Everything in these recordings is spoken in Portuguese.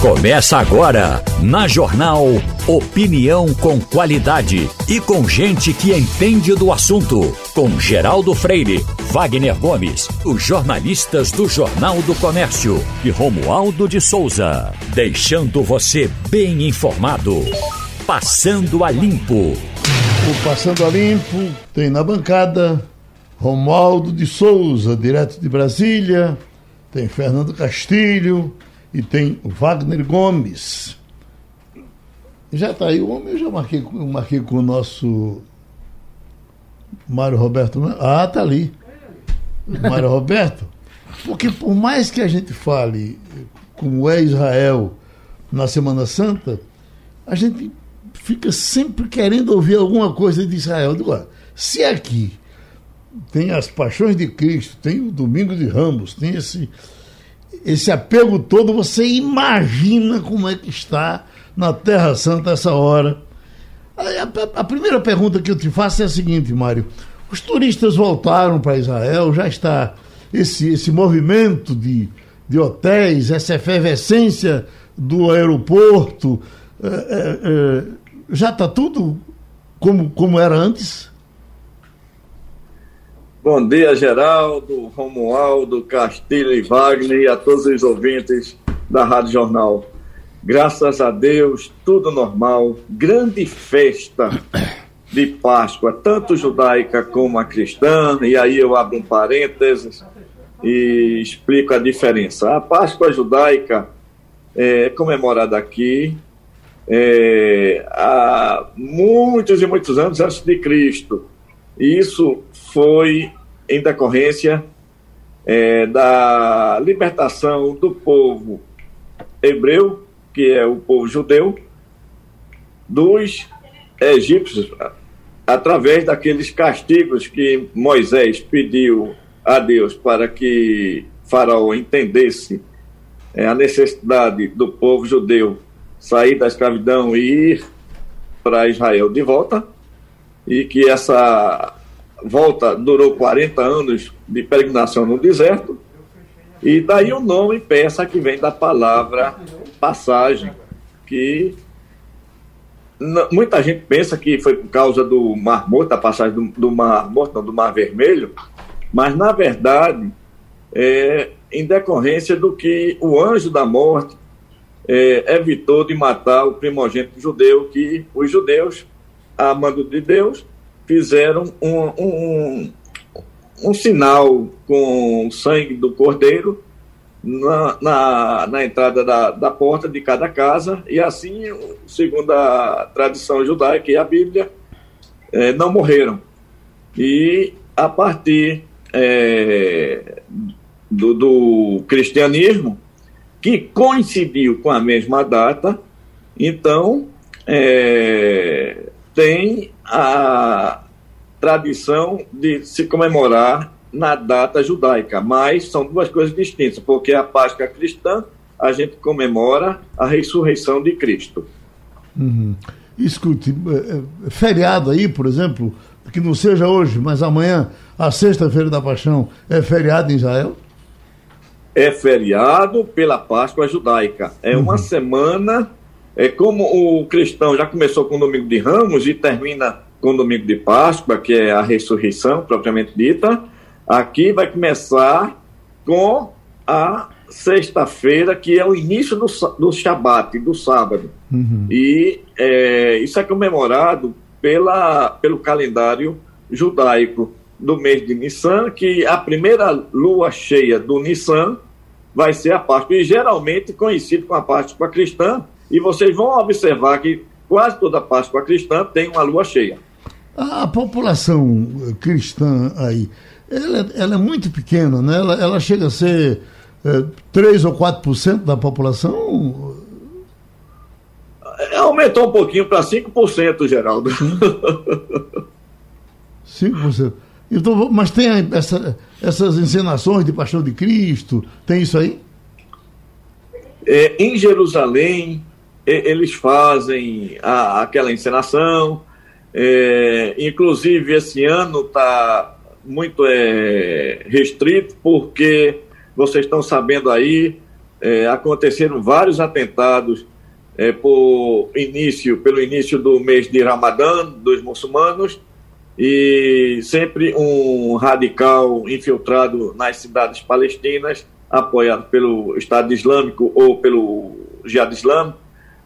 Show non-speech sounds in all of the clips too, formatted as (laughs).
Começa agora, na Jornal Opinião com qualidade e com gente que entende do assunto. Com Geraldo Freire, Wagner Gomes, os jornalistas do Jornal do Comércio e Romualdo de Souza. Deixando você bem informado. Passando a Limpo. O Passando a Limpo tem na bancada Romualdo de Souza, direto de Brasília, tem Fernando Castilho e tem Wagner Gomes. Já está aí o homem, eu já marquei, marquei com o nosso Mário Roberto. Ah, tá ali. Mário Roberto. Porque por mais que a gente fale como é Israel na Semana Santa, a gente fica sempre querendo ouvir alguma coisa de Israel. Se aqui tem as paixões de Cristo, tem o Domingo de Ramos, tem esse, esse apego todo, você imagina como é que está na Terra Santa essa hora. A, a, a primeira pergunta que eu te faço é a seguinte, Mário. Os turistas voltaram para Israel, já está esse, esse movimento de, de hotéis, essa efervescência do aeroporto, é, é, é, já está tudo como, como era antes? Bom dia, Geraldo, Romualdo, Castilho e Wagner e a todos os ouvintes da Rádio Jornal. Graças a Deus, tudo normal. Grande festa de Páscoa, tanto judaica como a cristã, e aí eu abro um parênteses e explico a diferença. A Páscoa judaica é comemorada aqui é, há muitos e muitos anos antes de Cristo. Isso foi em decorrência é, da libertação do povo hebreu, que é o povo judeu, dos egípcios, através daqueles castigos que Moisés pediu a Deus para que Faraó entendesse é, a necessidade do povo judeu sair da escravidão e ir para Israel de volta, e que essa volta durou 40 anos de peregrinação no deserto, e daí o nome peça que vem da palavra passagem, que muita gente pensa que foi por causa do Mar Morto, da passagem do, do Mar Morto, não, do Mar Vermelho, mas na verdade é em decorrência do que o anjo da morte é, evitou de matar o primogênito judeu, que os judeus, a mando de Deus, fizeram um, um, um sinal com o sangue do cordeiro na, na, na, entrada da, da porta de cada casa, e assim, segundo a tradição judaica e a Bíblia, é, não morreram. E a partir é, do, do cristianismo, que coincidiu com a mesma data, então é, tem a tradição de se comemorar na data judaica, mas são duas coisas distintas, porque a Páscoa cristã a gente comemora a ressurreição de Cristo. Uhum. Escute, é, é, feriado aí, por exemplo, que não seja hoje, mas amanhã, a sexta-feira da Paixão, é feriado em Israel? é feriado pela Páscoa judaica. É uma uhum. semana, é como o cristão já começou com o domingo de Ramos e termina com o domingo de Páscoa, que é a ressurreição propriamente dita. Aqui vai começar com a sexta-feira, que é o início do, do Shabat, do sábado. Uhum. E é, isso é comemorado pela, pelo calendário judaico do mês de Nissan, que a primeira lua cheia do Nissan vai ser a Páscoa, e geralmente coincide com a Páscoa cristã, e vocês vão observar que quase toda a Páscoa cristã tem uma lua cheia. A população cristã aí, ela, ela é muito pequena, né? ela, ela chega a ser é, 3 ou 4% da população? É, aumentou um pouquinho para 5%, Geraldo. 5%. Então, mas tem essa, essas encenações de Paixão de Cristo, tem isso aí? É, em Jerusalém, eles fazem a, aquela encenação. É, inclusive, esse ano está muito é, restrito, porque vocês estão sabendo aí é, aconteceram vários atentados é, por início, pelo início do mês de Ramadã dos muçulmanos e sempre um radical infiltrado nas cidades palestinas, apoiado pelo Estado Islâmico ou pelo Jihad Islâmico,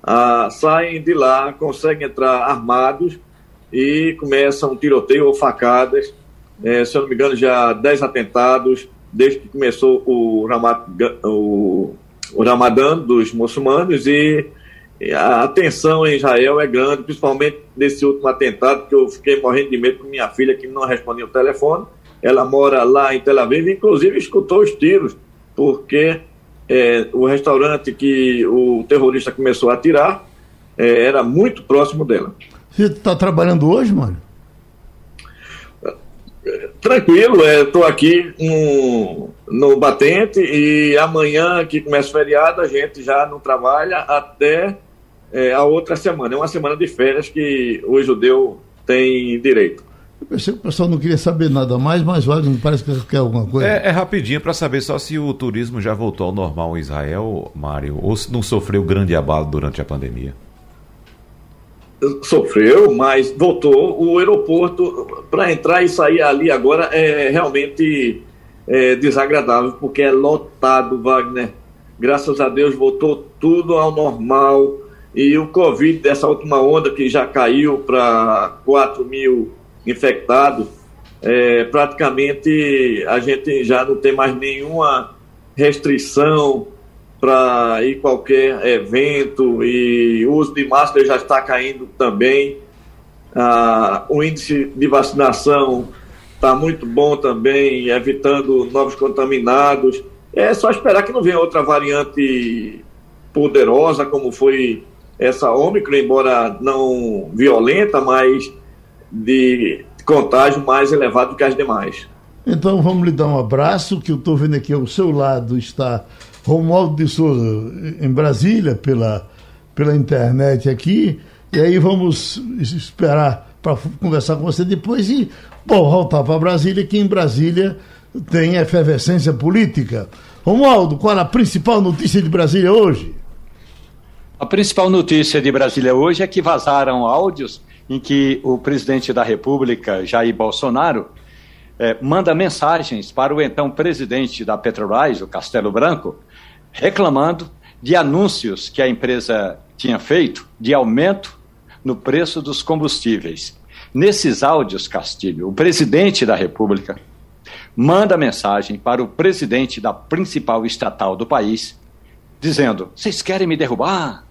ah, saem de lá, conseguem entrar armados e começam um tiroteio ou facadas. É, se eu não me engano, já 10 atentados desde que começou o, Ramad, o, o Ramadã dos muçulmanos e a tensão em Israel é grande, principalmente nesse último atentado, que eu fiquei morrendo de medo com minha filha, que não respondia o telefone. Ela mora lá em Tel Aviv, inclusive escutou os tiros, porque é, o restaurante que o terrorista começou a atirar é, era muito próximo dela. Você está trabalhando hoje, mano? Tranquilo, estou é, aqui no, no batente e amanhã que começa o feriado a gente já não trabalha até é, a outra semana. É uma semana de férias que o judeu tem direito. Eu pensei que o pessoal não queria saber nada mais, mas Wagner parece que quer alguma coisa. É, é rapidinho para saber só se o turismo já voltou ao normal em Israel, Mário, ou se não sofreu grande abalo durante a pandemia. Sofreu, mas voltou. O aeroporto, para entrar e sair ali agora, é realmente é, desagradável, porque é lotado, Wagner. Graças a Deus voltou tudo ao normal e o Covid dessa última onda, que já caiu para 4 mil infectados, é, praticamente a gente já não tem mais nenhuma restrição para ir qualquer evento e o uso de máscara já está caindo também. Ah, o índice de vacinação está muito bom também, evitando novos contaminados. É só esperar que não venha outra variante poderosa, como foi essa Ômicron, embora não violenta, mas de contágio mais elevado que as demais. Então vamos lhe dar um abraço, que eu estou vendo aqui ao seu lado está Romualdo de Souza em Brasília, pela, pela internet aqui, e aí vamos esperar para conversar com você depois e bom, voltar para Brasília, que em Brasília tem efervescência política. Romualdo, qual a principal notícia de Brasília hoje? A principal notícia de Brasília hoje é que vazaram áudios em que o presidente da República, Jair Bolsonaro, eh, manda mensagens para o então presidente da Petrobras, o Castelo Branco, reclamando de anúncios que a empresa tinha feito de aumento no preço dos combustíveis. Nesses áudios, Castilho, o presidente da República manda mensagem para o presidente da principal estatal do país, dizendo: Vocês querem me derrubar?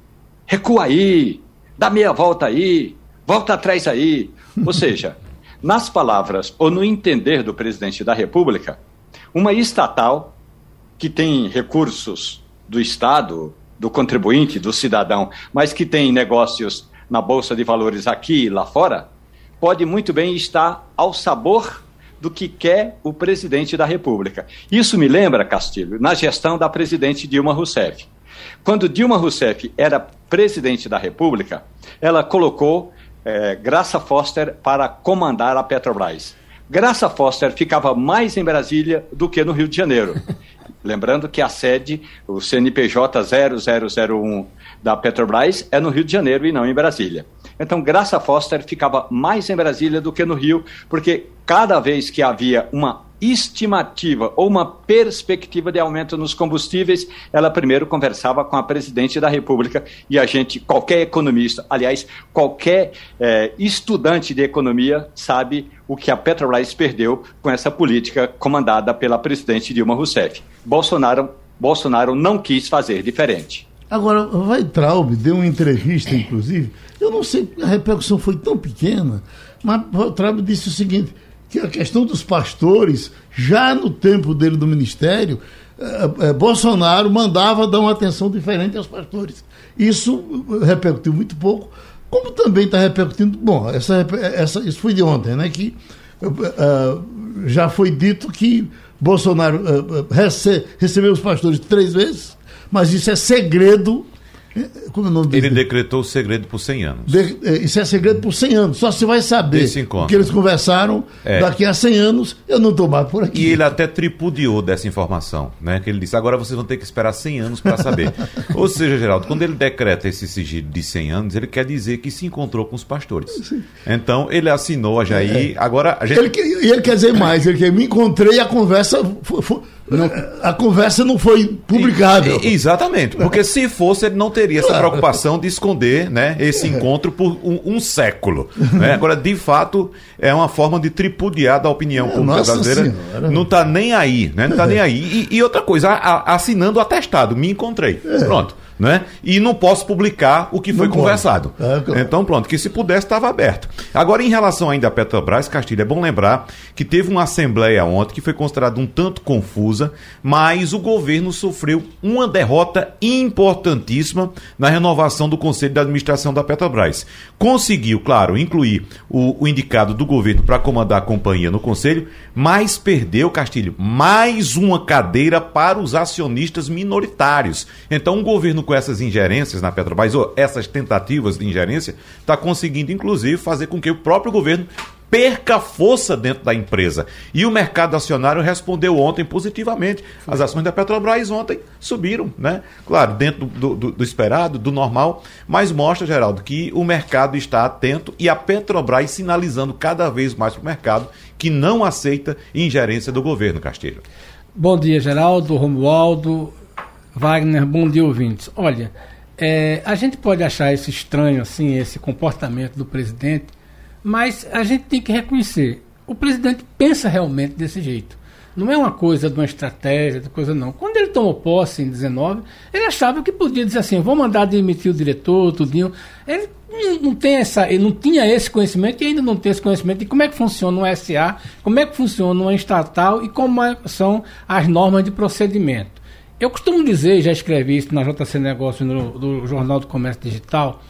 recua aí, dá meia volta aí, volta atrás aí. (laughs) Ou seja, nas palavras ou no entender do presidente da República, uma estatal que tem recursos do Estado, do contribuinte, do cidadão, mas que tem negócios na Bolsa de Valores aqui e lá fora, pode muito bem estar ao sabor do que quer o presidente da República. Isso me lembra, Castilho, na gestão da presidente Dilma Rousseff. Quando Dilma Rousseff era presidente da República, ela colocou é, Graça Foster para comandar a Petrobras. Graça Foster ficava mais em Brasília do que no Rio de Janeiro. (laughs) Lembrando que a sede, o CNPJ 0001 da Petrobras, é no Rio de Janeiro e não em Brasília. Então, Graça Foster ficava mais em Brasília do que no Rio, porque cada vez que havia uma estimativa ou uma perspectiva de aumento nos combustíveis, ela primeiro conversava com a presidente da República e a gente, qualquer economista, aliás, qualquer é, estudante de economia sabe o que a Petrobras perdeu com essa política comandada pela presidente Dilma Rousseff. Bolsonaro, Bolsonaro não quis fazer diferente. Agora, Vai Traub deu uma entrevista, inclusive, eu não sei, a repercussão foi tão pequena, mas Vai Traub disse o seguinte, que a questão dos pastores, já no tempo dele do ministério, eh, eh, Bolsonaro mandava dar uma atenção diferente aos pastores. Isso repercutiu muito pouco, como também está repercutindo. Bom, essa, essa, isso foi de ontem, né? Que uh, já foi dito que Bolsonaro rece, recebeu os pastores três vezes, mas isso é segredo Como é o nome Ele dele? decretou o segredo por 100 anos. De- é, isso é segredo por 100 anos. Só se vai saber o que eles conversaram É. daqui a 100 anos. Eu não estou mais por aqui. E ele até tripudiou dessa informação, né? Que ele disse, agora vocês vão ter que esperar 100 anos para saber. (laughs) Ou seja, Geraldo, quando ele decreta esse sigilo de 100 anos, ele quer dizer que se encontrou com os pastores. Então, ele assinou a Jair, agora a gente... Ele, e ele quer dizer (coughs) mais, ele quer, me encontrei e a conversa fo- fo- a conversa não foi publicada. Exatamente, porque se fosse, ele não teria essa preocupação de esconder né, esse encontro por um, um século. né? Agora, de fato, é uma forma de tripudiar da opinião pública nossa brasileira. Senhora. Não está nem aí, né? Não tá nem aí. E, e outra coisa, a- a- assinando o atestado, me encontrei. Pronto. Né? E não posso publicar o que foi Não conversado. É. Então, pronto, que se pudesse estava aberto. Agora, em relação ainda à Petrobras, Castilho, é bom lembrar que teve uma assembleia ontem que foi considerada um tanto confusa, mas o governo sofreu uma derrota importantíssima na renovação do Conselho de Administração da Petrobras. Conseguiu, claro, incluir o, o indicado do governo para comandar a companhia no Conselho, mas perdeu, Castilho, mais uma cadeira para os acionistas minoritários. Então, o governo com essas ingerências na Petrobras, ou essas tentativas de ingerência, está conseguindo, inclusive, fazer com que o próprio governo perca força dentro da empresa. E o mercado acionário respondeu ontem positivamente. As ações da Petrobras ontem subiram, né? Claro, dentro do, do- do esperado, do normal, mas mostra, Geraldo, que o mercado está atento e a Petrobras sinalizando cada vez mais para o mercado que não aceita ingerência do governo, Castilho. Bom dia, Geraldo, Romualdo, Wagner, bom dia, ouvintes. Olha, é, a gente pode achar isso estranho, assim, esse comportamento do presidente, mas a gente tem que reconhecer, o presidente pensa realmente desse jeito. Não é uma coisa de uma estratégia, de coisa não. Quando ele tomou posse em 19, ele achava que podia dizer assim, vou mandar demitir o diretor, tudinho. Ele não, tem essa, ele não tinha esse conhecimento e ainda não tem esse conhecimento de como é que funciona um SA, como é que funciona uma estatal e como é- são as normas de procedimento. Eu costumo dizer, já escrevi isso na JC Negócio, no Jornal do Comércio Digital,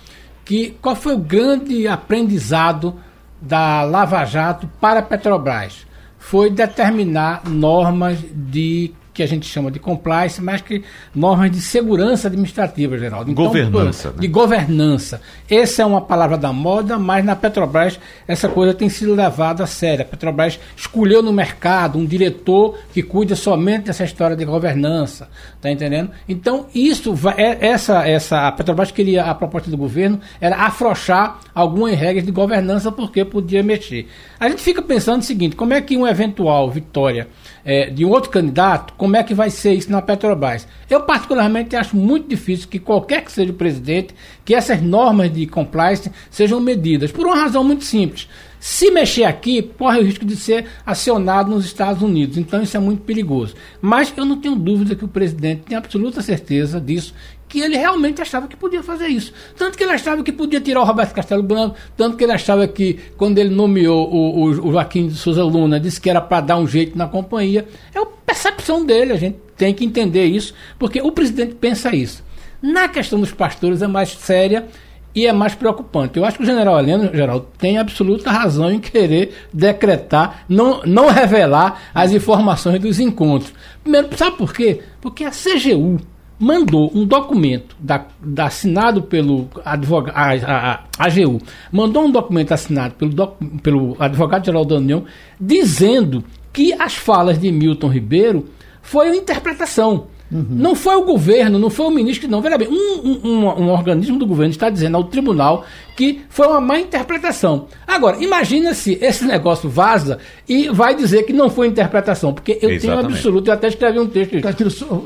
que qual foi o grande aprendizado da Lava Jato para a Petrobras? Foi determinar normas de que a gente chama de compliance, mas que normas de segurança administrativa, Geraldo. Então, Governança, né? De governança. Essa é uma palavra da moda, mas na Petrobras essa coisa tem sido levada a sério. A Petrobras escolheu no mercado um diretor que cuida somente dessa história de governança, tá entendendo? Então isso vai, é- essa essa a Petrobras queria a proposta do governo era afrouxar algumas regras de governança porque podia mexer. A gente fica pensando o seguinte: como é que uma eventual vitória eh, de um outro candidato, como é que vai ser isso na Petrobras? Eu particularmente acho muito difícil que qualquer que seja o presidente, que essas normas de compliance sejam medidas, por uma razão muito simples. Se mexer aqui, corre o risco de ser acionado nos Estados Unidos. Então isso é muito perigoso. Mas eu não tenho dúvida que o presidente tem absoluta certeza disso, que ele realmente achava que podia fazer isso. Tanto que ele achava que podia tirar o Roberto Castelo Branco, tanto que ele achava que, quando ele nomeou o, o, o Joaquim de Souza Luna, disse que era para dar um jeito na companhia. É a percepção dele, a gente tem que entender isso, porque o presidente pensa isso. Na questão dos pastores é mais séria e é mais preocupante. Eu acho que o general Heleno, Geraldo, tem absoluta razão em querer decretar, não, não revelar as informações dos encontros. Primeiro, sabe por quê? Porque a CGU mandou um documento da, da- assinado pelo advogado, a, a, AGU, mandou um documento assinado pelo, doc- pelo advogado-geral da União, dizendo que as falas de Milton Ribeiro foi uma interpretação. Não foi o governo, não foi o ministro, não. Veja bem, um, um- um- um organismo do governo está dizendo ao tribunal que foi uma má interpretação. Agora, imagina se esse negócio vaza e vai dizer que não foi interpretação, porque eu tenho Exatamente. absoluto, eu até escrevi um texto. Castilho, só,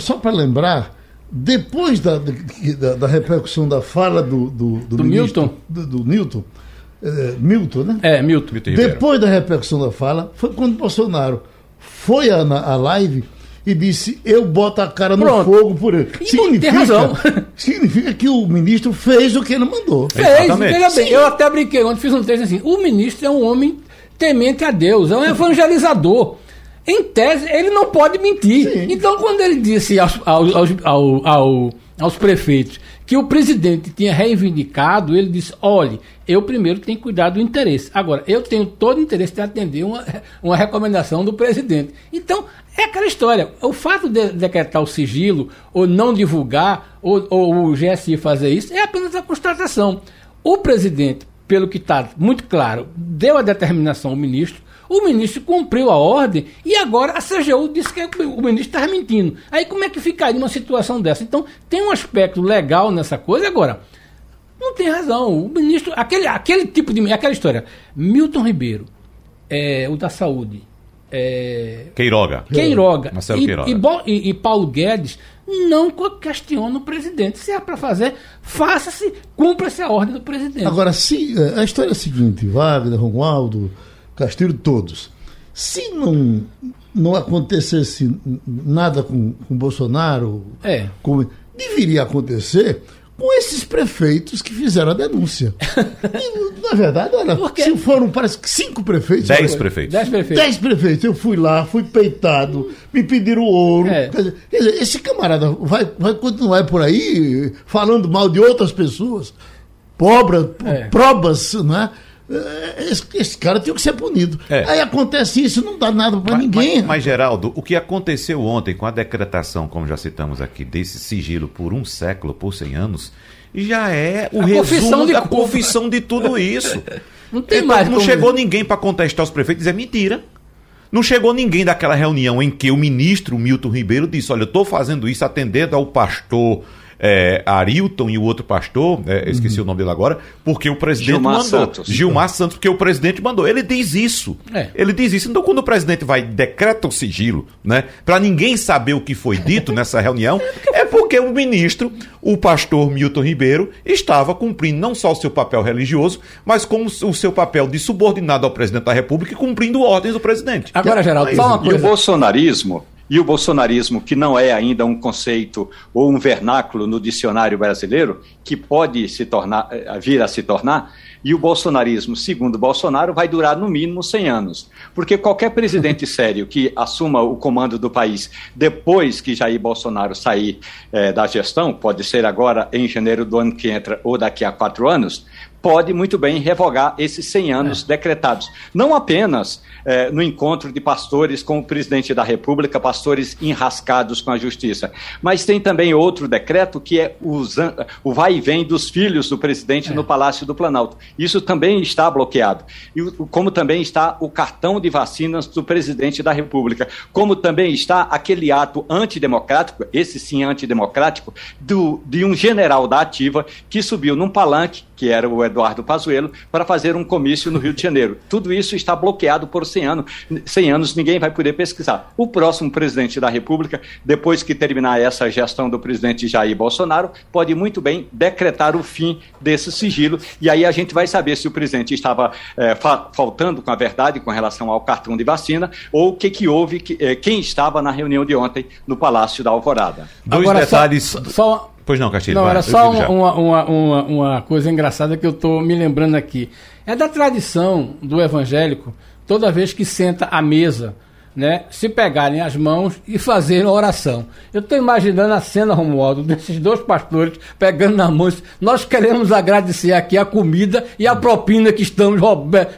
só para lembrar, depois da, da, da repercussão da fala do, do, Do ministro- Milton? Do, do Newton, eh, Milton, né? É, Milton. Milton. Depois da repercussão da fala, foi quando Bolsonaro foi na- à live e disse: Eu boto a cara no Pronto. fogo por ele. E tem razão. significa que o ministro fez o que ele mandou. Fez, Exatamente. veja bem, eu até brinquei ontem, fiz um texto assim, o ministro é um homem temente a Deus, é um evangelizador. Em tese, ele não pode mentir. Sim. Então, quando ele disse aos- aos- aos- ao, ao, aos prefeitos que o presidente tinha reivindicado, ele disse: olhe, eu primeiro tenho que cuidar do interesse. Agora, eu tenho todo o interesse de atender uma, (laughs) uma recomendação do presidente. Então, é aquela história. O fato de decretar o sigilo, ou não divulgar, ou, ou o GSI fazer isso, é apenas a constatação. O presidente, pelo que está muito claro, deu a determinação ao ministro, o ministro cumpriu a ordem e agora a CGU disse que o ministro estava mentindo. Aí como é que ficaria uma situação dessa? Então tem um aspecto legal nessa coisa. Agora, não tem razão. O ministro, aquele, aquele tipo de. aquela história. Milton Ribeiro, é, o da saúde. É, Queiroga. Queiroga. Marcelo e, Queiroga. E, e, e, Paulo Guedes não questionam o presidente. Se é para fazer, faça-se, cumpra-se a ordem do presidente. Agora, se, a história é a seguinte: Wagner, Romualdo, Castilho, todos. Se não, não acontecesse nada com, com Bolsonaro, é. com, deveria acontecer com esses prefeitos que fizeram a denúncia. (laughs) E, na verdade, olha, se foram, parece que cinco prefeitos. Dez olha, prefeitos. Dez prefeitos. Dez prefeitos. Eu fui lá, fui peitado, me pediram ouro. É. Quer, dizer, esse camarada vai, vai continuar por aí falando mal de outras pessoas, pobra, é. probas, né? Esse, esse, cara tem que ser punido. É. Aí acontece isso, não dá nada para ninguém. Mas, mas, Geraldo, o que aconteceu ontem com a decretação, como já citamos aqui, desse sigilo por um século, por 100 anos, já é o a resumo da culpa. confissão de tudo isso. (laughs) não tem então, mais. Não chegou ninguém para contestar os prefeitos, é mentira. Não chegou ninguém daquela reunião em que o ministro Milton Ribeiro disse: Olha, eu estou fazendo isso atendendo ao pastor é, Arilton e o outro pastor, é, esqueci uhum. o nome dele agora, porque o presidente Gilmar mandou. Santos. Gilmar Santos, porque o presidente mandou. Ele diz isso. É. Ele diz isso. Então, quando o presidente vai decreta o sigilo, né, para ninguém saber o que foi dito (laughs) nessa reunião, é porque o ministro, o pastor Milton Ribeiro, estava cumprindo não só o seu papel religioso, mas como o seu papel de subordinado ao presidente da República e cumprindo ordens do presidente. Agora, Geraldo, só uma coisa. E o bolsonarismo e o bolsonarismo, que não é ainda um conceito ou um vernáculo no dicionário brasileiro, que pode se tornar, eh, vir a se tornar, e o bolsonarismo, segundo Bolsonaro, vai durar no mínimo 100 anos. Porque qualquer presidente (laughs) sério que assuma o comando do país depois que Jair Bolsonaro sair eh, da gestão, pode ser agora em janeiro do ano que entra ou daqui a quatro anos, pode muito bem revogar esses 100 anos é. decretados. Não apenas é, no encontro de pastores com o presidente da República, pastores enrascados com a justiça, mas tem também outro decreto que é o, o vai e vem dos filhos do presidente é. no Palácio do Planalto. Isso também está bloqueado. E como também está o cartão de vacinas do presidente da República, como também está aquele ato antidemocrático, esse sim antidemocrático, do, de um general da ativa que subiu num palanque que era o Eduardo Pazuello, para fazer um comício no Rio de Janeiro. Tudo isso está bloqueado por 100 anos. 100 anos ninguém vai poder pesquisar. O próximo presidente da República, depois que terminar essa gestão do presidente Jair Bolsonaro, pode muito bem decretar o fim desse sigilo e aí a gente vai saber se o presidente estava é, fa faltando com a verdade com relação ao cartão de vacina ou o que, que houve, que, é, quem estava na reunião de ontem no Palácio da Alvorada. Dois Agora, detalhes. Só, só Pois não, Castilho. Não, vai, era só uma, uma, uma, uma, coisa engraçada que eu estou me lembrando aqui. É da tradição do evangélico, toda vez que senta à mesa, né, se pegarem as mãos e fazerem oração. Eu estou imaginando a cena, Romualdo, desses dois pastores pegando na mão. Nós queremos agradecer aqui a comida e a propina que estamos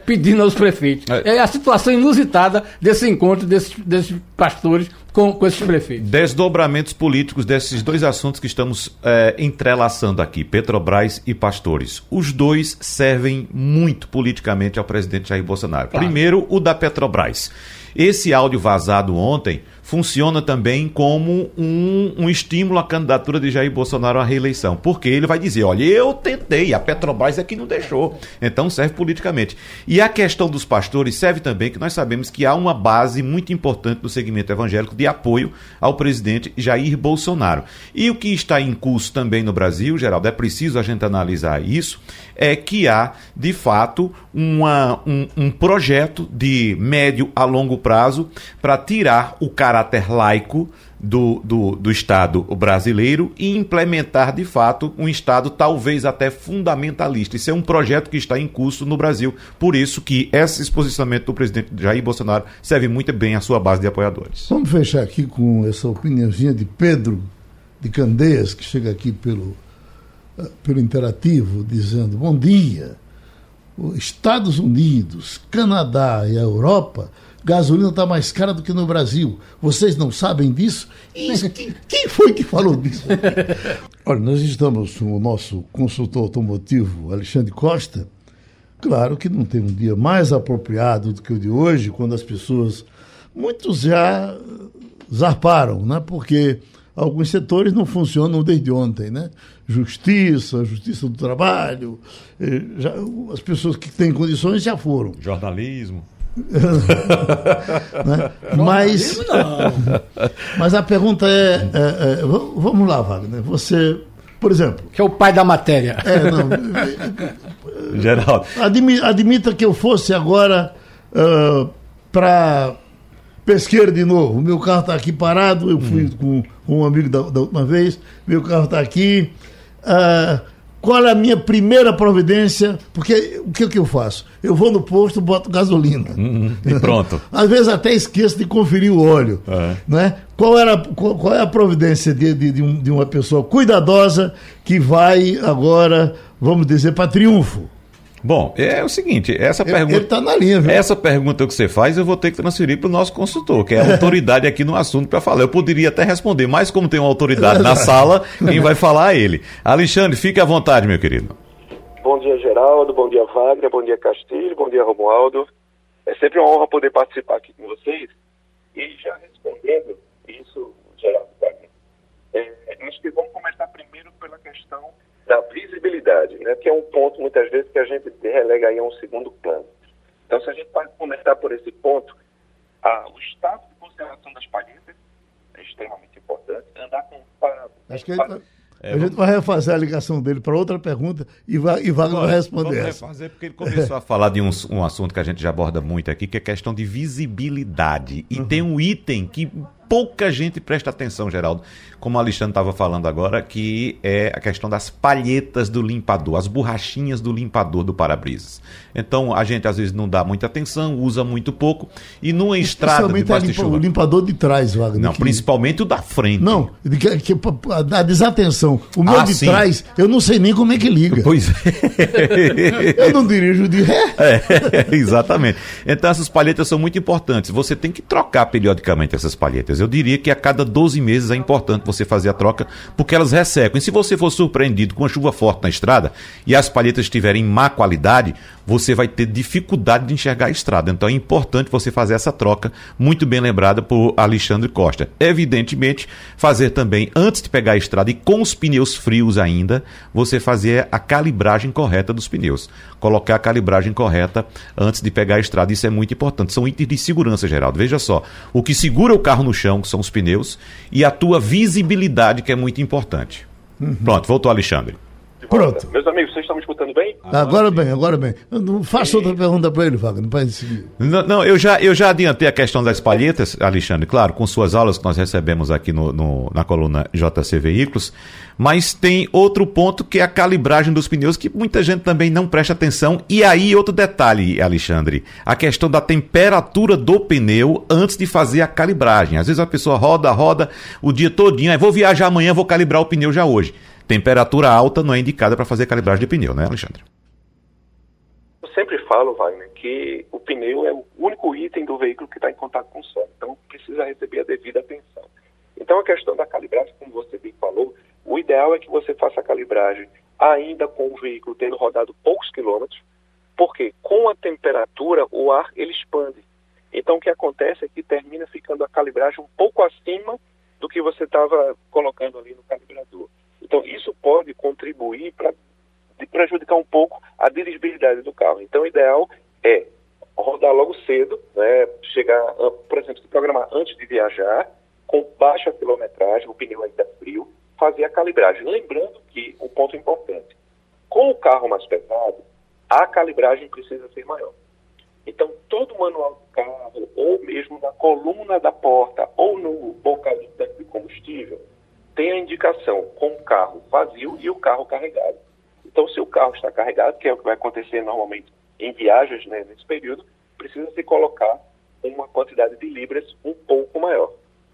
pedindo aos prefeitos. É, é a situação inusitada desse encontro desses, desses pastores com, com esses prefeitos. Desdobramentos políticos desses dois assuntos que estamos é, entrelaçando aqui, Petrobras e Pastores. Os dois servem muito politicamente ao presidente Jair Bolsonaro. Claro. Primeiro, o da Petrobras. Esse áudio vazado ontem funciona também como um, um, estímulo à candidatura de Jair Bolsonaro à reeleição. Porque ele vai dizer: olha, eu tentei, a Petrobras é que não deixou. Então serve politicamente. E a questão dos pastores serve também que nós sabemos que há uma base muito importante no segmento evangélico de apoio ao presidente Jair Bolsonaro. E o que está em curso também no Brasil, Geraldo, é preciso a gente analisar isso, é que há, de fato, uma, um, um projeto de médio a longo prazo para tirar o cara caráter laico do, do, do Estado brasileiro e implementar, de fato, um Estado talvez até fundamentalista. Isso é um projeto que está em curso no Brasil. Por isso que esse posicionamento do presidente Jair Bolsonaro serve muito bem à sua base de apoiadores. Vamos fechar aqui com essa opiniãozinha de Pedro de Candeias, que chega aqui pelo, eh, pelo interativo, dizendo: Bom dia. Os Estados Unidos, Canadá e a Europa, gasolina está mais cara do que no Brasil. Vocês não sabem disso? Isso, quem, quem foi que falou disso? (laughs) Olha, nós estamos com o nosso consultor automotivo, Alexandre Costa. Claro que não tem um dia mais apropriado do que o de hoje, quando as pessoas, muitos já zarparam, né? Porque alguns setores não funcionam desde ontem, né? Justiça, Justiça do Trabalho, eh, já, as pessoas que têm condições já foram. Jornalismo. Né? Mas, mas a pergunta é, é, é, vamos lá, Wagner. Você, por exemplo. Que é o pai da matéria. É, não. (laughs) Geraldo. Admita, admita que eu fosse agora uh, para Pesqueira de novo. Meu carro está aqui parado. Eu fui hum. com um amigo da, da, última vez. Meu carro está aqui. Uh, qual é a minha primeira providência? Porque o que, que eu faço? Eu vou no posto, boto gasolina. Hum, e pronto. (laughs) Às vezes até esqueço de conferir o óleo. É. Né? Qual, era, qual, qual, é a providência de, de, de, um, de uma pessoa cuidadosa que vai agora, vamos dizer, para triunfo? Bom, é o seguinte, essa ele, pergunta. Ele está na linha, viu? Essa pergunta que você faz, eu vou ter que transferir para o nosso consultor, que é a (laughs) autoridade aqui no assunto para falar. Eu poderia até responder, mas como tem uma autoridade na (laughs) sala, quem vai falar é ele. Alexandre, fique à vontade, meu querido. Bom dia, Geraldo. Bom dia, Wagner. Bom dia, Castilho. Bom dia, Romualdo. É sempre uma honra poder participar aqui com vocês. E já respondendo isso, Geraldo, Wagner, é, acho que vamos começar primeiro pela questão da visibilidade, né, que é um ponto muitas vezes que a gente relega aí a um segundo plano. Então, se a gente pode começar por esse ponto, a, o estado de conservação das palhetas é extremamente importante. Andar com para, Acho que ele, é, a gente vai refazer a ligação dele para outra pergunta e vai, e vai vamos, responder vamos essa. refazer porque ele começou a falar de um, um assunto que a gente já aborda muito aqui, que é questão de visibilidade. E uhum. tem um item que pouca gente presta atenção, Geraldo, como o Alexandre estava falando agora, que é a questão das palhetas do limpador, as borrachinhas do limpador do para-brisas. Então, a gente às vezes não dá muita atenção, usa muito pouco, e numa estrada de limpa, chuva... o limpador de trás, Wagner. Não, que... principalmente o da frente. Não, que, que, a desatenção. O meu ah, de sim. trás, eu não sei nem como é que liga. Pois é. (laughs) eu não dirijo de ré. É, (laughs) exatamente. Então, essas palhetas são muito importantes. Você tem que trocar periodicamente essas palhetas. Eu diria que a cada 12 meses é importante você fazer a troca, porque elas ressecam. E se você for surpreendido com uma chuva forte na estrada e as palhetas estiverem em má qualidade, você vai ter dificuldade de enxergar a estrada. Então é importante você fazer essa troca, muito bem lembrada por Alexandre Costa. Evidentemente, fazer também, antes de pegar a estrada e com os pneus frios ainda, você fazer a calibragem correta dos pneus. Colocar a calibragem correta antes de pegar a estrada. Isso é muito importante. São itens de segurança, Geraldo. Veja só, o que segura o carro no chão, que são os pneus, e a tua visibilidade, que é muito importante. Uhum. Pronto, voltou Alexandre. Pronto. Meus amigos, vocês estão me escutando bem? Agora, agora bem, agora bem. Não faça outra pergunta para ele, Wagner. Não, não, eu já, eu já adiantei a questão das palhetas, Alexandre, claro, com suas aulas que nós recebemos aqui no, no, na coluna JC Veículos, mas tem outro ponto que é a calibragem dos pneus, que muita gente também não presta atenção. E aí, outro detalhe, Alexandre, a questão da temperatura do pneu antes de fazer a calibragem. Às vezes a pessoa roda, roda o dia todinho, aí vou viajar amanhã, vou calibrar o pneu já hoje. Temperatura alta não é indicada para fazer calibragem de pneu, né, Alexandre? Eu sempre falo, Wagner, que o pneu é o único item do veículo que está em contato com o solo, então precisa receber a devida atenção. Então a questão da calibragem, como você bem falou, o ideal é que você faça a calibragem ainda com o veículo tendo rodado poucos quilômetros, porque com a temperatura o ar ele expande. Então o que acontece é que termina ficando a calibragem um pouco acima do que você estava colocando ali no calibrador. Então, isso pode contribuir para prejudicar um pouco a dirigibilidade do carro. Então, o ideal é rodar logo cedo, né, chegar, ah, por exemplo, se programar antes de viajar, com baixa quilometragem, o pneu ainda frio, fazer a calibragem. Lembrando que, um ponto importante, com o carro mais pesado, a calibragem precisa ser maior. Então, todo o manual do carro, ou mesmo na coluna da porta, ou no bocal do tanque de combustível, tem a indicação com o carro vazio e o carro carregado. Então, se o carro está carregado, que é o que vai acontecer normalmente em viagens né, nesse período, precisa se colocar uma quantidade de libras um pouco maior.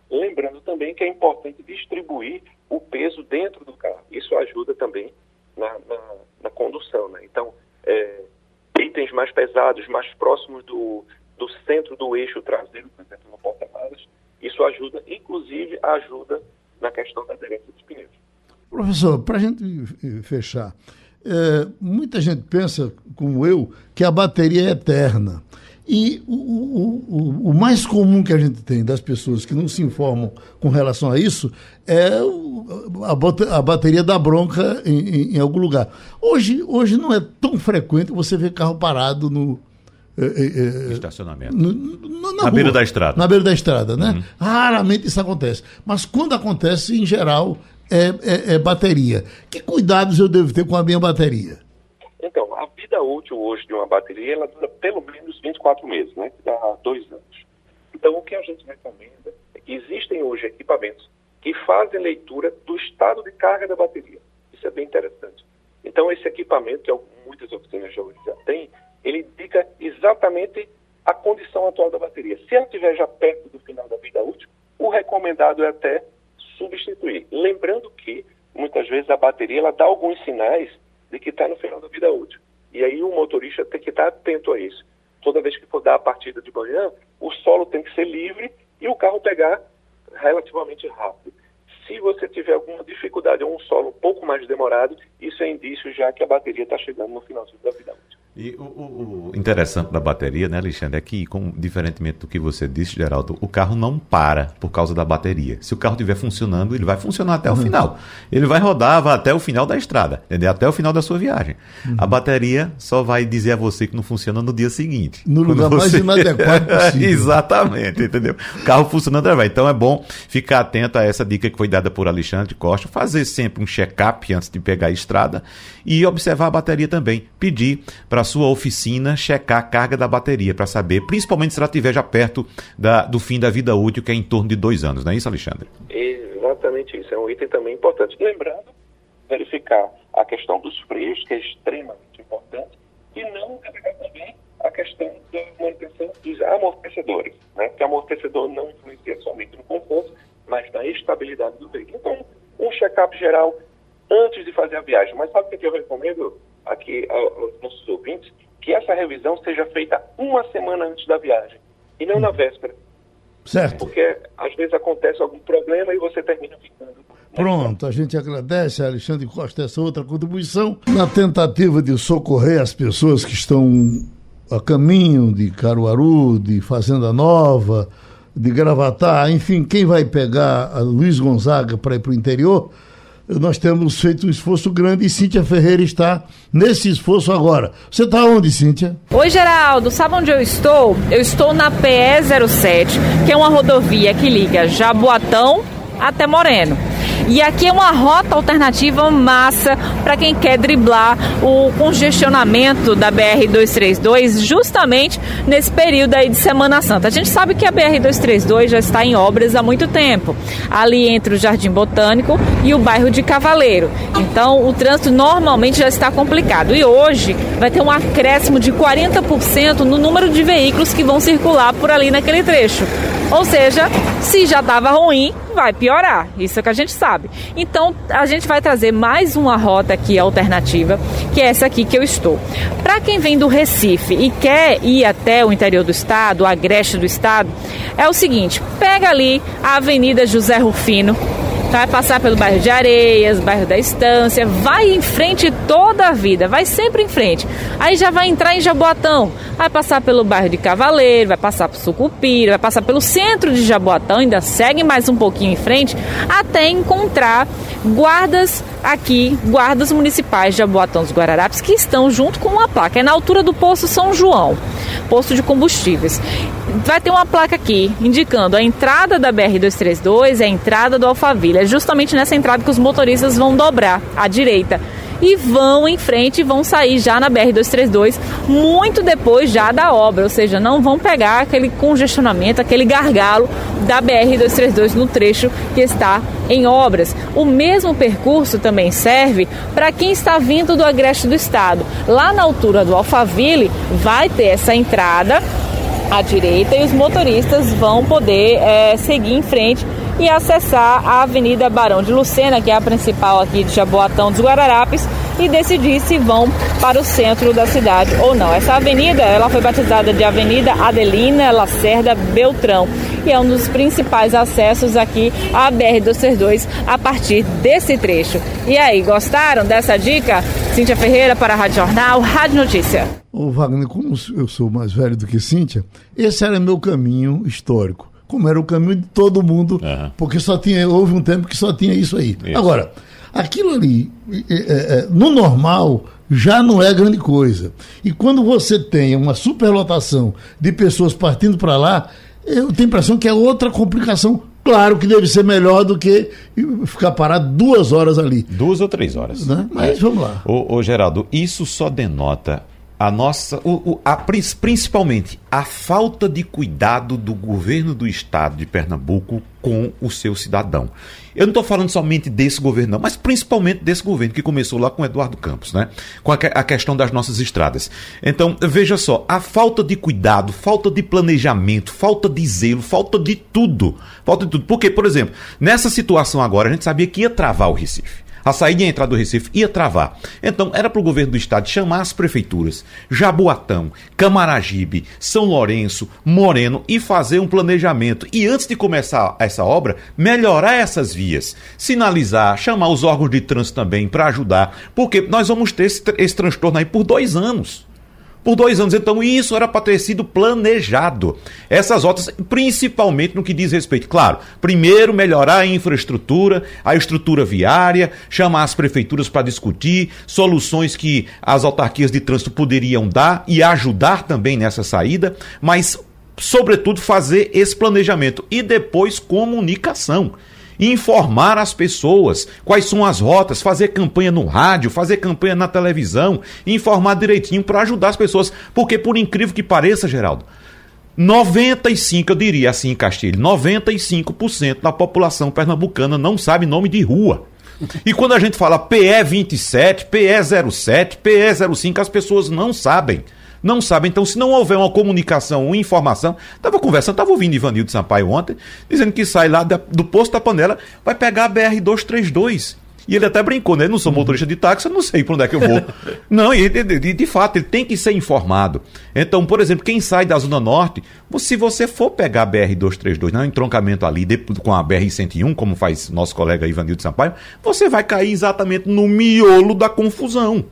Lembrando também que é importante distribuir o peso dentro do carro. Isso ajuda também na, na, na condução. Né? Então, é, itens mais pesados, mais próximos do, do centro do eixo traseiro, por exemplo, no porta-malas, isso ajuda, inclusive ajuda na questão da aderência dos pneus. Professor, para a gente fechar, é, muita gente pensa, como eu, que a bateria é eterna. E o, o, o, mais comum que a gente tem das pessoas que não se informam com relação a isso é a, a bateria da bronca em, em, em, algum lugar. Hoje, hoje não é tão frequente você ver carro parado no. É, é, é Estacionamento. No, no, na, na beira da estrada. Na beira da estrada, né? Uhum. Raramente isso acontece. Mas quando acontece, em geral, é, é, é bateria. Que cuidados eu devo ter com a minha bateria? Então, a vida útil hoje de uma bateria, ela dura pelo menos 24 meses, né? Dá dois anos. Então, o que a gente recomenda é que existem hoje equipamentos que fazem leitura do estado de carga da bateria. Isso é bem interessante. Então, esse equipamento, que muitas oficinas hoje já têm, ele indica exatamente a condição atual da bateria. Se ela estiver já perto do final da vida útil, o recomendado é até substituir. Lembrando que, muitas vezes, a bateria ela dá alguns sinais de que está no final da vida útil. E aí o motorista tem que estar atento a isso. Toda vez que for dar a partida de manhã, o solo tem que ser livre e o carro pegar relativamente rápido. Se você tiver alguma dificuldade ou um solo um pouco mais demorado, isso é indício já que a bateria está chegando no finalzinho da vida útil. E o, o, o, interessante da bateria, né, Alexandre, é que, com, diferentemente do que você disse, Geraldo, o carro não para por causa da bateria. Se o carro estiver funcionando, ele vai funcionar até uhum. o final. Ele vai rodar vai até o final da estrada, entendeu? Até o final da sua viagem. Uhum. A bateria só vai dizer a você que não funciona no dia seguinte. No lugar você... mais inadequado (laughs) possível. Exatamente, entendeu? O carro funcionando vai. Então é bom ficar atento a essa dica que foi dada por Alexandre Costa, fazer sempre um check-up antes de pegar a estrada e observar a bateria também. Pedir para a sua oficina checar a carga da bateria para saber, principalmente se ela estiver já perto da, do fim da vida útil, que é em torno de dois anos, não é isso, Alexandre? Exatamente isso. É um item também importante. Lembrando, verificar a questão dos freios, que é extremamente importante, e não carregar também a questão da manutenção dos amortecedores, né? que amortecedor não influencia somente no conforto, mas na estabilidade do veículo. Então, um check-up geral antes de fazer a viagem. Mas sabe o que eu recomendo aqui aos ouvintes? Que essa revisão seja feita uma semana antes da viagem e não na hum. véspera. Certo. Porque às vezes acontece algum problema e você termina ficando. Pronto, a gente agradece a Alexandre Costa essa outra contribuição na tentativa de socorrer as pessoas que estão a caminho de Caruaru, de Fazenda Nova, de Gravatar, enfim, quem vai pegar a Luiz Gonzaga para ir para o interior nós temos feito um esforço grande e Cíntia Ferreira está nesse esforço agora. Você está onde, Cíntia? Oi, Geraldo. Sabe onde eu estou? Eu estou na PE 07, que é uma rodovia que liga Jaboatão até Moreno. E aqui é uma rota alternativa massa para quem quer driblar o congestionamento da BR-232 justamente nesse período aí de Semana Santa. A gente sabe que a BR-232 já está em obras há muito tempo, ali entre o Jardim Botânico e o bairro de Cavaleiro. Então o trânsito normalmente já está complicado. E hoje vai ter um acréscimo de 40% no número de veículos que vão circular por ali naquele trecho. Ou seja, se já estava ruim, vai piorar. Isso é que a gente sabe. Então, a gente vai trazer mais uma rota aqui alternativa, que é essa aqui que eu estou. Para quem vem do Recife e quer ir até o interior do estado, a agreste do estado, é o seguinte: pega ali a Avenida José Rufino, vai passar pelo bairro de Areias, bairro da Estância, vai em frente toda a vida, vai sempre em frente. Aí já vai entrar em Jaboatão, vai passar pelo bairro de Cavaleiro, vai passar por Sucupira, vai passar pelo centro de Jaboatão, ainda segue mais um pouquinho em frente, até encontrar guardas aqui, guardas municipais de Jaboatão dos Guararapes, que estão junto com uma placa. É na altura do Poço São João, posto de combustíveis. Vai ter uma placa aqui indicando a entrada da BR-232 e a entrada do Alphaville. É justamente nessa entrada que os motoristas vão dobrar à direita e vão em frente e vão sair já na BR-232 muito depois já da obra, ou seja, não vão pegar aquele congestionamento, aquele gargalo da BR-232 no trecho que está em obras. O mesmo percurso também serve para quem está vindo do agreste do estado. Lá na altura do Alphaville vai ter essa entrada à direita e os motoristas vão poder é, seguir em frente e acessar a Avenida Barão de Lucena, que é a principal aqui de Jaboatão dos Guararapes, e decidir se vão para o centro da cidade ou não. Essa avenida, ela foi batizada de Avenida Adelina Lacerda Beltrão e é um dos principais acessos aqui à BR-232 a partir desse trecho. E aí, gostaram dessa dica? Cíntia Ferreira para a Rádio Jornal, Rádio Notícia. Ô Wagner, como eu sou mais velho do que Cíntia, esse era meu caminho histórico. Como era o caminho de todo mundo, Aham. porque só tinha, houve um tempo que só tinha isso aí. Isso. Agora, aquilo ali, é, é, é, no normal, já não é grande coisa. E quando você tem uma superlotação de pessoas partindo para lá, eu tenho a impressão que é outra complicação. Claro que deve ser melhor do que ficar parado duas horas ali. Duas ou três horas. Né? Mas vamos lá. Ô, ô, Geraldo, isso só denota a nossa, o, o- a, prin- principalmente a falta de cuidado do governo do estado de Pernambuco com o seu cidadão. Eu não estou falando somente desse governo, não, mas principalmente desse governo que começou lá com Eduardo Campos, né? Com a, a questão das nossas estradas. Então, veja só, a falta de cuidado, falta de planejamento, falta de zelo, falta de tudo. Falta de tudo. Porque, por exemplo, nessa situação agora, a gente sabia que ia travar o Recife. A saída e a entrada do Recife ia travar. Então, era para o governo do estado chamar as prefeituras, Jaboatão, Camaragibe, São Lourenço, Moreno e fazer um planejamento. E antes de começar essa obra, melhorar essas vias, sinalizar, chamar os órgãos de trânsito também para ajudar, porque nós vamos ter esse, esse transtorno aí por dois anos por dois anos. Então, isso era para ter sido planejado. Essas rotas, principalmente no que diz respeito, claro, primeiro melhorar a infraestrutura, a estrutura viária, chamar as prefeituras para discutir soluções que as autarquias de trânsito poderiam dar e ajudar também nessa saída, mas, sobretudo, fazer esse planejamento e depois comunicação informar as pessoas quais são as rotas, fazer campanha no rádio, fazer campanha na televisão, informar direitinho para ajudar as pessoas, porque por incrível que pareça, Geraldo, 95, eu diria assim em Castilho, 95% da população pernambucana não sabe nome de rua. E quando a gente fala PE 27, PE 07, PE 05, as pessoas não sabem. Não sabem. Então, se não houver uma comunicação, uma informação. Estava conversando, estava ouvindo Ivanildo Sampaio ontem, dizendo que sai lá da- do posto da panela, vai pegar a BR-232. E ele até brincou, né? Eu não sou motorista de táxi, eu não sei para onde é que eu vou. (laughs) não, e de, de- de fato, ele tem que ser informado. Então, por exemplo, quem sai da Zona Norte, se você for pegar a BR-232, no entroncamento ali de- com a BR-101, como faz nosso colega Ivanildo Sampaio, você vai cair exatamente no miolo da confusão.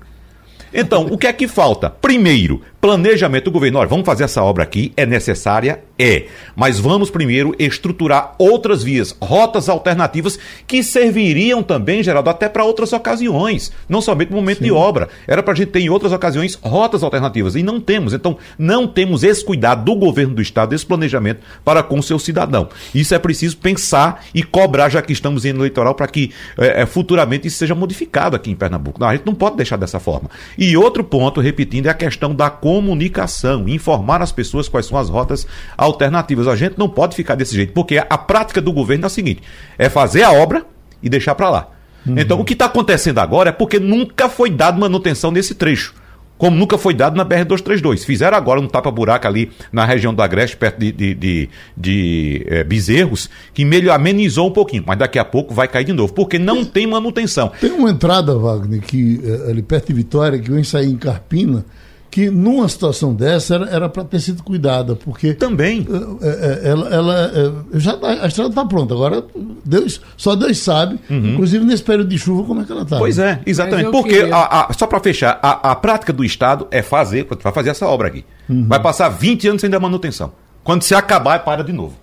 Então, o que é que falta? Primeiro, planejamento do governo. Olha, vamos fazer essa obra aqui, é necessária? É. Mas vamos primeiro estruturar outras vias, rotas alternativas que serviriam também, Geraldo, até para outras ocasiões. Não somente no momento de obra. Era para a gente ter em outras ocasiões rotas alternativas. E não temos. Então, não temos esse cuidado do governo do Estado, esse planejamento para com o seu cidadão. Isso é preciso pensar e cobrar, já que estamos em eleitoral, para que eh, eh, futuramente isso seja modificado aqui em Pernambuco. Não, a gente não pode deixar dessa forma. E outro ponto, repetindo, é a questão da comunicação, informar as pessoas quais são as rotas alternativas. A gente não pode ficar desse jeito, porque a, a prática do governo é a seguinte: é fazer a obra e deixar para lá. Então, o que está acontecendo agora é porque nunca foi dado manutenção nesse trecho. Como nunca foi dado na BR-232. Fizeram agora um tapa-buraco ali na região do Agreste, perto de, de, de, de, eh, Bezerros, que melhor amenizou um pouquinho, mas daqui a pouco vai cair de novo, porque não tem manutenção. Tem uma entrada, Wagner, que eh, ali perto de Vitória, que vem sair em Carpina, que numa situação dessa era para ter sido cuidada, porque Também. eh, eh, ela, ela, eh, já tá- a estrada está pronta. Agora Deus, só Deus sabe, inclusive nesse período de chuva como é que ela está. Pois é, exatamente. Porque, a- a- só para fechar, a, a prática do Estado é fazer, vai fazer essa obra aqui. Vai passar 20 anos sem dar manutenção. Quando se acabar, para de novo.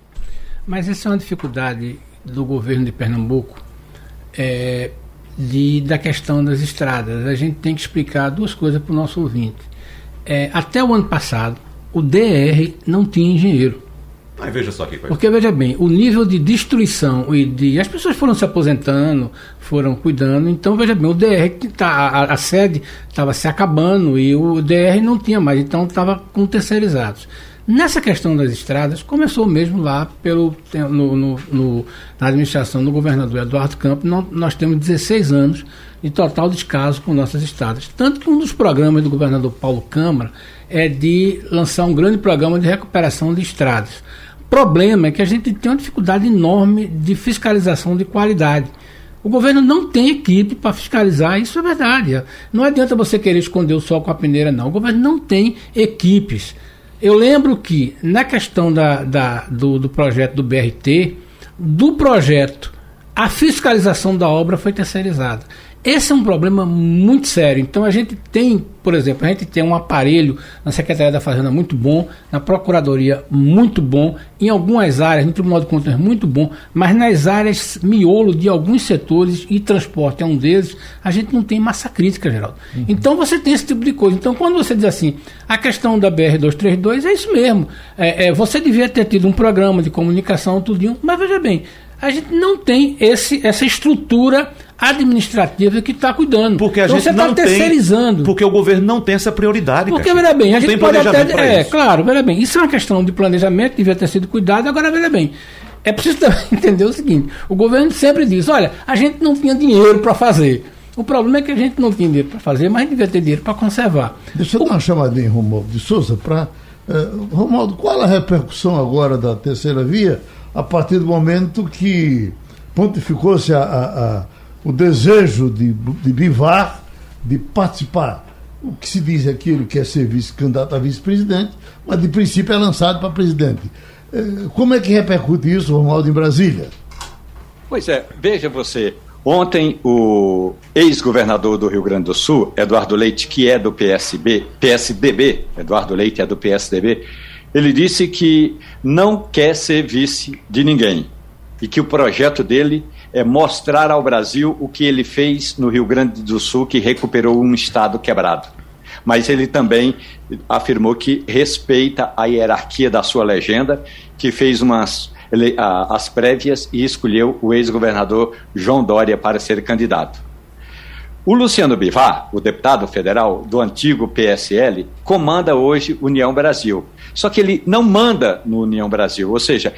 Mas essa é uma dificuldade do governo de Pernambuco é, de, da questão das estradas. A gente tem que explicar duas coisas para o nosso ouvinte. É, até o ano passado, o DR não tinha engenheiro. Aí veja só coisa. Porque, veja bem, o nível de destruição e de. As pessoas foram se aposentando, foram cuidando. Então, veja bem, o DR, tá, a, a sede estava se acabando e o DR não tinha mais, então estava com terceirizados. Nessa questão das estradas, começou mesmo lá pelo, no, no- no- na administração do governador Eduardo Campos. Nó- nós temos 16 anos de total descaso com nossas estradas. Tanto que um dos programas do governador Paulo Câmara é de lançar um grande programa de recuperação de estradas problema é que a gente tem uma dificuldade enorme de fiscalização de qualidade. O governo não tem equipe para fiscalizar, isso é verdade. Não adianta você querer esconder o sol com a peneira, não. O governo não tem equipes. Eu lembro que, na questão da, da do, do projeto do BRT, do projeto, a fiscalização da obra foi terceirizada. Esse é um problema muito sério. Então a gente tem, por exemplo, a gente tem um aparelho na Secretaria da Fazenda muito bom, na Procuradoria muito bom, em algumas áreas, no Tribunal de Contas muito bom, mas nas áreas miolo de alguns setores, e transporte é um deles, a gente não tem massa crítica, Geraldo. Uhum. Então você tem esse tipo de coisa. Então quando você diz assim, a questão da BR-232 é isso mesmo. É, é, você devia ter tido um programa de comunicação, tudinho, mas veja bem, a gente não tem esse, essa estrutura administrativa que está cuidando. Porque a então gente você está terceirizando. porque o governo não tem essa prioridade. Porque, veja bem, a gente pode até. É, isso. claro, veja bem, isso é uma questão de planejamento, devia ter sido cuidado, agora veja bem. É preciso (laughs) entender o seguinte: o governo sempre diz, olha, a gente não tinha dinheiro para fazer. O problema é que a gente não tinha dinheiro para fazer, mas a gente devia ter dinheiro para conservar. Deixa eu o... dar uma chamadinha, Romualdo de Souza, para. Uh, Romualdo, qual a repercussão agora da terceira via a partir do momento que pontificou-se a, a, a o desejo de, de Bivar de participar. O que se diz aqui, ele quer ser vice-candidato a vice-presidente, mas de princípio é lançado para presidente. Eh, como é que repercute isso, Romualdo, em Brasília? Pois é, veja você, Ontem, o ex-governador do Rio Grande do Sul, Eduardo Leite, que é do PSB, PSDB, Eduardo Leite é do PSDB, ele disse que não quer ser vice de ninguém e que o projeto dele é mostrar ao Brasil o que ele fez no Rio Grande do Sul, que recuperou um Estado quebrado. Mas ele também afirmou que respeita a hierarquia da sua legenda, que fez umas as prévias e escolheu o ex-governador João Dória para ser candidato. O Luciano Bivar, o deputado federal do antigo PSL, comanda hoje União Brasil. Só que ele não manda no União Brasil, ou seja,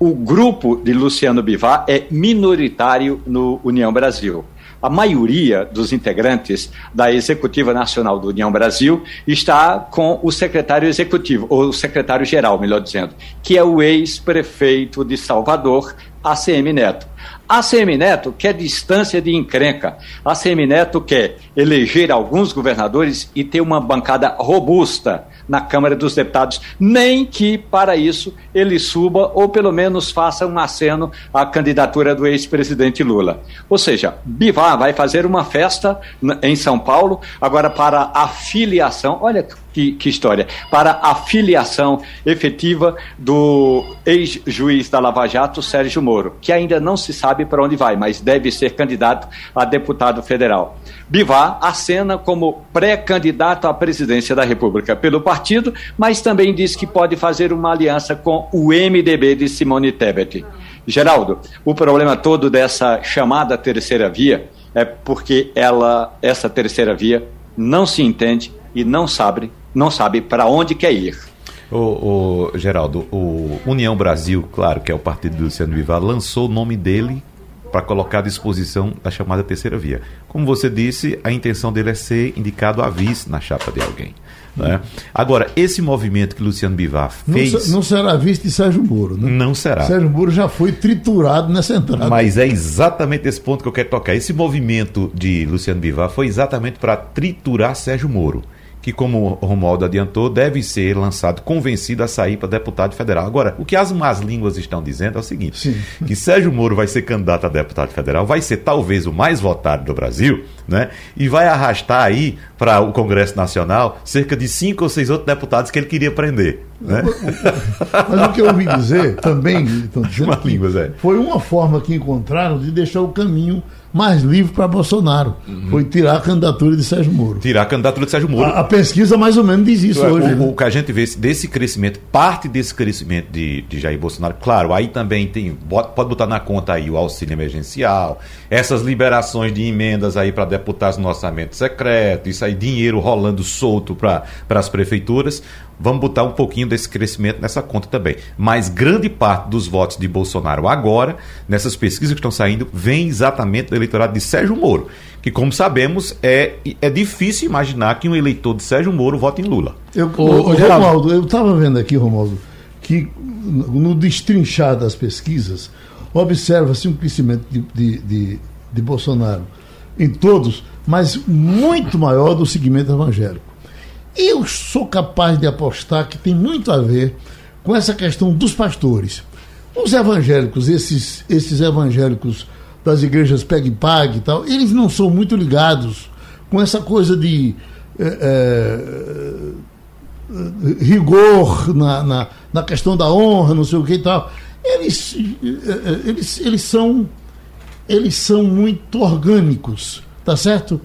o grupo de Luciano Bivar é minoritário no União Brasil. A maioria dos integrantes da Executiva Nacional do União Brasil está com o secretário executivo, ou secretário-geral, melhor dizendo, que é o ex-prefeito de Salvador, ACM Neto. ACM Neto quer distância de encrenca. ACM Neto quer eleger alguns governadores e ter uma bancada robusta na Câmara dos Deputados, nem que para isso ele suba ou pelo menos faça um aceno à candidatura do ex-presidente Lula. Ou seja, Bivar vai fazer uma festa em São Paulo agora para a filiação. Olha que, que, história, para a filiação efetiva do ex-juiz da Lava Jato, Sérgio Moro, que ainda não se sabe para onde vai, mas deve ser candidato a deputado federal. Bivar acena como pré-candidato à presidência da República pelo partido, mas também diz que pode fazer uma aliança com o MDB de Simone Tebet. Geraldo, o problema todo dessa chamada terceira via é porque ela, essa terceira via, não se entende e não sabe, não sabe para onde quer ir. O, o, Geraldo, o União Brasil, claro, que é o partido do Luciano Bivar, lançou o nome dele para colocar à disposição da chamada terceira via. Como você disse, a intenção dele é ser indicado a vice na chapa de alguém. Né? Agora, esse movimento que Luciano Bivar fez. Não, não será visto de Sérgio Moro, né? Não será. Sérgio Moro já foi triturado nessa entrada. Mas é exatamente esse ponto que eu quero tocar. Esse movimento de Luciano Bivar foi exatamente para triturar Sérgio Moro que, como o Romualdo adiantou, deve ser lançado convencido a sair para deputado federal. Agora, o que as más línguas estão dizendo é o seguinte: Sim. que Sérgio Moro vai ser candidato a deputado federal, vai ser talvez o mais votado do Brasil, né? E vai arrastar aí para o Congresso Nacional cerca de cinco ou seis outros deputados que ele queria prender. Né? Mas o que eu ouvi dizer também, então, línguas, é. foi uma forma que encontraram de deixar o caminho mais livre para Bolsonaro. Uhum. Foi tirar a candidatura de Sérgio Moro. Tirar a candidatura de Sérgio Moro. A, a pesquisa mais ou menos diz isso é, hoje. O, né? o, que a gente vê desse crescimento, parte desse crescimento de, de Jair Bolsonaro, claro, aí também tem, pode botar na conta aí o auxílio emergencial, essas liberações de emendas aí para deputados no orçamento secreto, isso aí, dinheiro rolando solto para as prefeituras. Vamos botar um pouquinho desse crescimento nessa conta também. Mas grande parte dos votos de Bolsonaro agora, nessas pesquisas que estão saindo, vem exatamente do eleitorado de Sérgio Moro. Que, como sabemos, é, é difícil imaginar que um eleitor de Sérgio Moro vote em Lula. Eu, o, o, Romualdo, eu estava vendo aqui, Romualdo, que no destrinchar das pesquisas observa-se um crescimento de, de, de, de Bolsonaro em todos, mas muito maior do segmento evangélico. Eu sou capaz de apostar que tem muito a ver com essa questão dos pastores. Os evangélicos, esses, esses evangélicos das igrejas pegue pague e tal, eles não são muito ligados com essa coisa de é, é, rigor na, na, na, questão da honra, não sei o que e tal. Eles, eles, eles são eles são muito orgânicos, tá certo?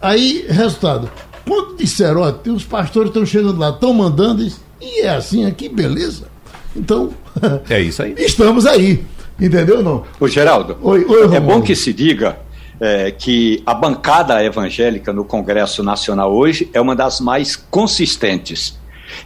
Aí, resultado, quando disseram, ó, os pastores estão chegando lá, estão mandando, e é assim aqui, beleza. Então, (laughs) é isso aí. estamos aí. Entendeu não? O Geraldo, oi, oi, é bom que se diga é, que a bancada evangélica no Congresso Nacional hoje é uma das mais consistentes.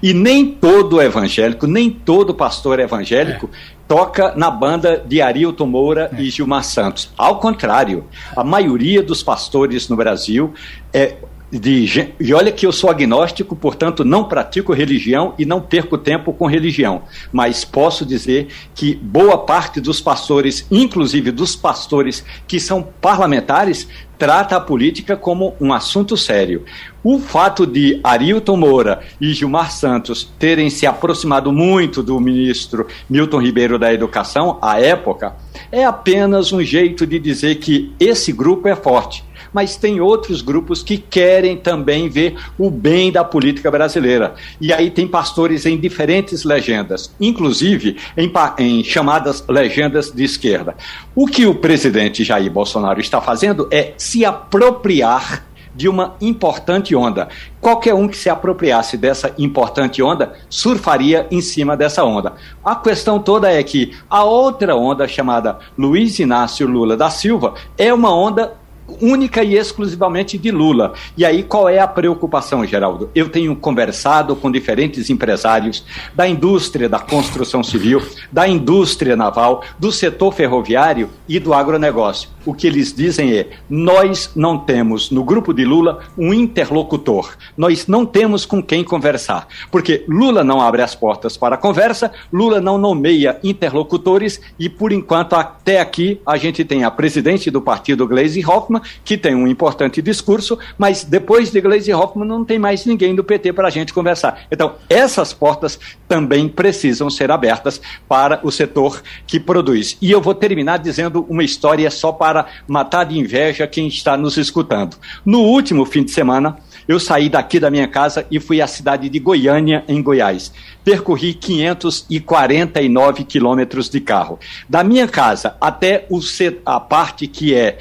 E nem todo evangélico, nem todo pastor evangélico é. toca na banda de Arilton Moura é. e Gilmar Santos. Ao contrário, a maioria dos pastores no Brasil é, de, e olha que eu sou agnóstico, portanto não pratico religião e não perco tempo com religião, mas posso dizer que boa parte dos pastores, inclusive dos pastores que são parlamentares, trata a política como um assunto sério. O fato de Arilton Moura e Gilmar Santos terem se aproximado muito do ministro Milton Ribeiro da Educação à época é apenas um jeito de dizer que esse grupo é forte mas tem outros grupos que querem também ver o bem da política brasileira. E aí tem pastores em diferentes legendas, inclusive em, em chamadas legendas de esquerda. O que o presidente Jair Bolsonaro está fazendo é se apropriar de uma importante onda. Qualquer um que se apropriasse dessa importante onda surfaria em cima dessa onda. A questão toda é que a outra onda, chamada Luiz Inácio Lula da Silva, é uma onda única e exclusivamente de Lula. E aí qual é a preocupação, Geraldo? Eu tenho conversado com diferentes empresários da indústria da construção civil, da indústria naval, do setor ferroviário e do agronegócio. O que eles dizem é: nós não temos no grupo de Lula um interlocutor. Nós não temos com quem conversar. Porque Lula não abre as portas para a conversa, Lula não nomeia interlocutores e, por enquanto, até aqui, a gente tem a presidente do partido, Gleisi Hoffmann, que tem um importante discurso, mas depois de Gleisi Hoffmann não tem mais ninguém do PT para a gente conversar. Então, essas portas também precisam ser abertas para o setor que produz. E eu vou terminar dizendo uma história só para matar de inveja quem está nos escutando. No último fim de semana, eu saí daqui da minha casa e fui à cidade de Goiânia, em Goiás. Percorri 549 quilômetros de carro. Da minha casa até o, a parte que é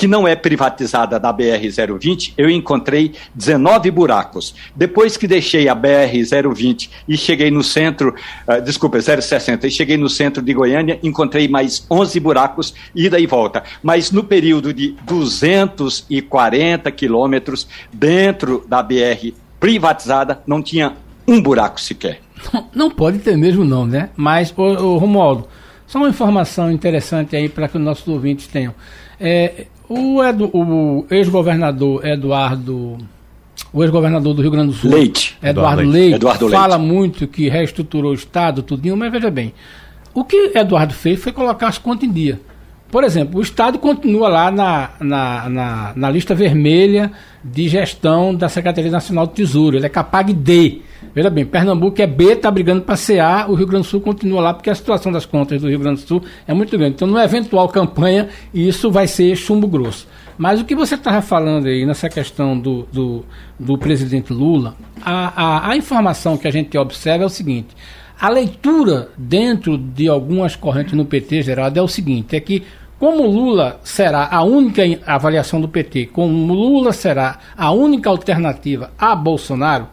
que não é privatizada da BR-020, eu encontrei 19 buracos. Depois que deixei a BR-020 e cheguei no centro, uh, desculpa, 060, e cheguei no centro de Goiânia, encontrei mais 11 buracos, ida e volta. Mas no período de 240 quilômetros dentro da BR privatizada, não tinha um buraco sequer. (laughs) Não, pode ter mesmo não, né? Mas, ô, ô Romualdo, só uma informação interessante aí para que os nossos ouvintes tenham. É, o, Edu, o ex-governador Eduardo. O ex-governador do Rio Grande do Sul, Leite. Eduardo, Leite, Leite Eduardo fala Leite. muito que reestruturou o Estado, tudinho, mas veja bem, o que Eduardo fez foi colocar as contas em dia. Por exemplo, o Estado continua lá na, na, na, na lista vermelha de gestão da Secretaria Nacional do Tesouro. Ele é capaz de. Veja bem, Pernambuco é B, está brigando para CA, o Rio Grande do Sul continua lá, porque a situação das contas do Rio Grande do Sul é muito grande. Então, numa eventual campanha, isso vai ser chumbo grosso. Mas o que você estava falando aí nessa questão do, do, do presidente Lula, a, a, a informação que a gente observa é o seguinte: a leitura dentro de algumas correntes no PT, Geraldo, é o seguinte: é que como Lula será a única avaliação do PT, como Lula será a única alternativa a Bolsonaro,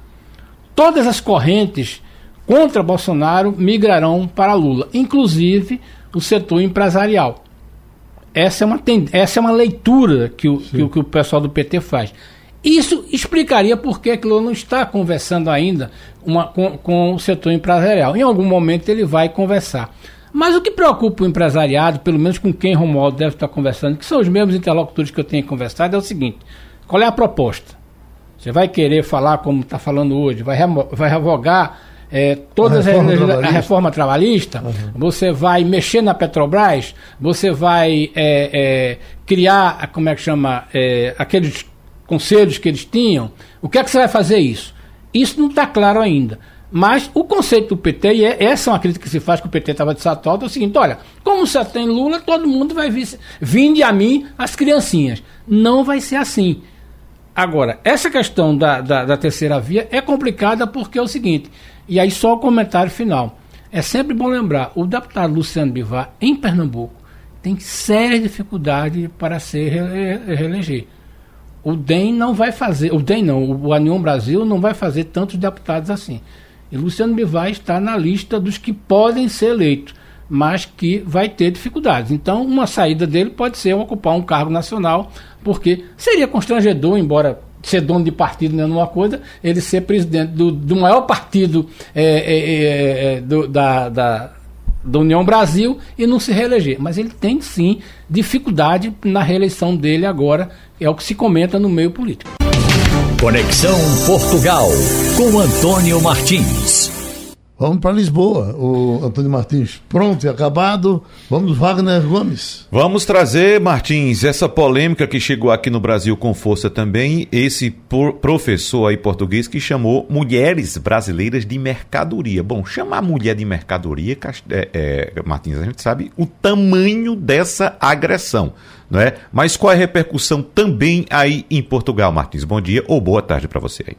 todas as correntes contra Bolsonaro migrarão para Lula, inclusive o setor empresarial. Essa é uma, essa é uma leitura que o, que que, o, pessoal do PT faz. Isso explicaria por que Lula não está conversando ainda uma, com, com o setor empresarial. Em algum momento ele vai conversar. Mas o que preocupa o empresariado, pelo menos com quem Romualdo deve estar conversando, que são os mesmos interlocutores que eu tenho conversado, é o seguinte: qual é a proposta? Você vai querer falar como está falando hoje, vai, vai revogar é, todas a reforma, as, trabalhista. A reforma trabalhista, uhum. você vai mexer na Petrobras, você vai é, é, criar, como é que chama, aqueles conselhos que eles tinham. O que é que você vai fazer isso? Isso não está claro ainda. Mas o conceito do PT, e é, essa é uma crítica que se faz que o PT estava de satota, é o seguinte: olha, como você tem Lula, todo mundo vai vir, vinde a mim as criancinhas. Não vai ser assim. Agora, essa questão da, da, da terceira via é complicada porque é o seguinte, e aí só o comentário final. É sempre bom lembrar, o deputado Luciano Bivar, em Pernambuco, tem sérias dificuldades para se reeleger. O DEM não vai fazer, o DEM não, o Anion Brasil não vai fazer tantos deputados assim. E Luciano Bivar está na lista dos que podem ser eleitos, mas que vai ter dificuldades. Então, uma saída dele pode ser ocupar um cargo nacional, porque seria constrangedor, embora ser dono de partido não é uma coisa, ele ser presidente do, do maior partido é, é, é, é do, da, da, da União Brasil e não se reeleger. Mas ele tem sim dificuldade na reeleição dele agora, é o que se comenta no meio político. Conexão Portugal com Antônio Martins. Vamos para Lisboa. O Antônio Martins pronto e acabado. Vamos, Wagner Gomes. Vamos trazer, Martins, essa polêmica que chegou aqui no Brasil com força também. Esse professor aí português que chamou mulheres brasileiras de mercadoria. Bom, chamar mulher de mercadoria, é, é, Martins, a gente sabe o tamanho dessa agressão. Não é? Mas qual é a repercussão também aí em Portugal, Martins? Bom dia ou boa tarde para você aí.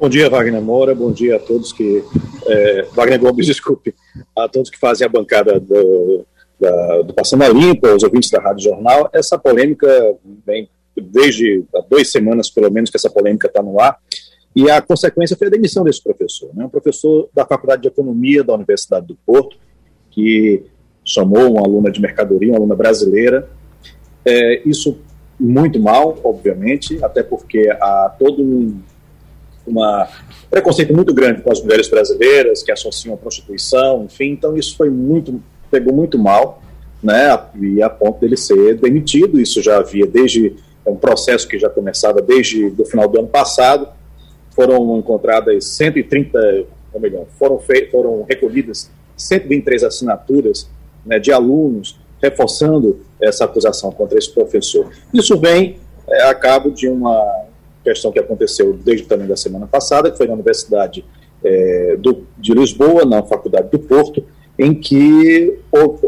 Bom dia, Wagner Moura. Bom dia a todos que. É, Wagner Gomes, (laughs) desculpe. A todos que fazem a bancada do, da, do Passando a Limpa, os ouvintes da Rádio Jornal. Essa polêmica vem desde há duas semanas, pelo menos, que essa polêmica está no ar. E a consequência foi a demissão desse professor, né? um professor da Faculdade de Economia da Universidade do Porto, que chamou uma aluna de mercadoria, uma aluna brasileira. É, isso muito mal, obviamente, até porque há todo um uma preconceito muito grande com as mulheres brasileiras que associam a prostituição, enfim, então isso foi muito pegou muito mal, né, e a ponto dele ser demitido. Isso já havia desde é um processo que já começava desde o final do ano passado. Foram encontradas 130, ou melhor, foram foram recolhidas 123 assinaturas né, de alunos reforçando essa acusação contra esse professor. Isso vem é, a cabo de uma questão que aconteceu desde também da semana passada, que foi na Universidade é, do, de Lisboa, na Faculdade do Porto, em que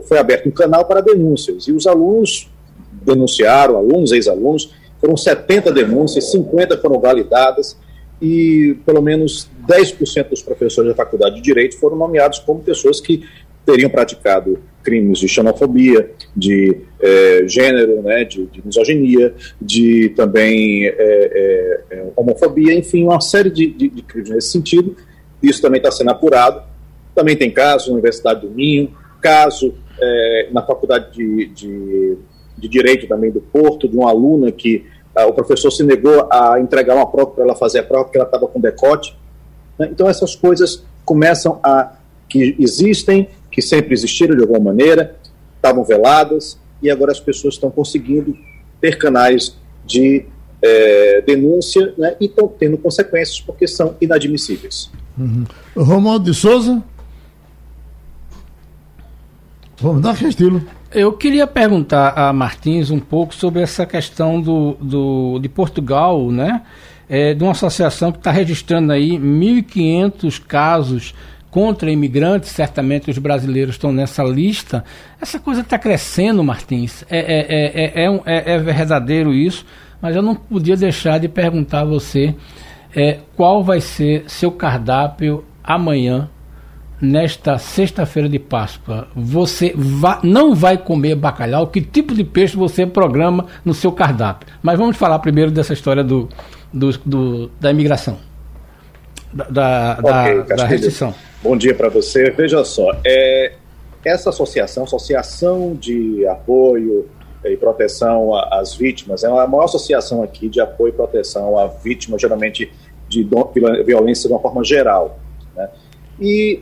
foi aberto um canal para denúncias. E os alunos denunciaram, alunos, ex-alunos, foram 70 denúncias, 50 foram validadas, e pelo menos 10% dos professores da Faculdade de Direito foram nomeados como pessoas que teriam praticado crimes de xenofobia, de é, gênero, né, de, de, misoginia, de também é, é, homofobia, enfim, uma série de, de, de, crimes nesse sentido. Isso também está sendo apurado. Também tem caso na Universidade do Minho, caso na Faculdade de, de, Direito também do Porto, de uma aluna que ah, o professor se negou a entregar uma prova para ela fazer a prova porque ela estava com decote. Né? Então essas coisas começam a que existem que sempre existiram de alguma maneira, estavam veladas, e agora as pessoas estão conseguindo ter canais de é, denúncia né, e estão tendo consequências porque são inadmissíveis. Uhum. Romualdo de Souza. Vamos dar Castilho. Eu queria perguntar a Martins um pouco sobre essa questão do, do, de Portugal, né? É, de uma associação que está registrando aí 1.500 casos contra imigrantes, certamente os brasileiros estão nessa lista. Essa coisa está crescendo, Martins. É, é, é, é, é, verdadeiro isso, mas eu não podia deixar de perguntar a você qual vai ser seu cardápio amanhã, nesta sexta-feira de Páscoa. Você não vai comer bacalhau? Que tipo de peixe você programa no seu cardápio? Mas vamos falar primeiro dessa história do, do, do da imigração, da, da, okay, da, da restrição. Bom dia para você. Veja só, é, essa associação, Associação de Apoio e Proteção às Vítimas, é a maior associação aqui de apoio e proteção a vítimas, geralmente de violência de uma forma geral. Né? E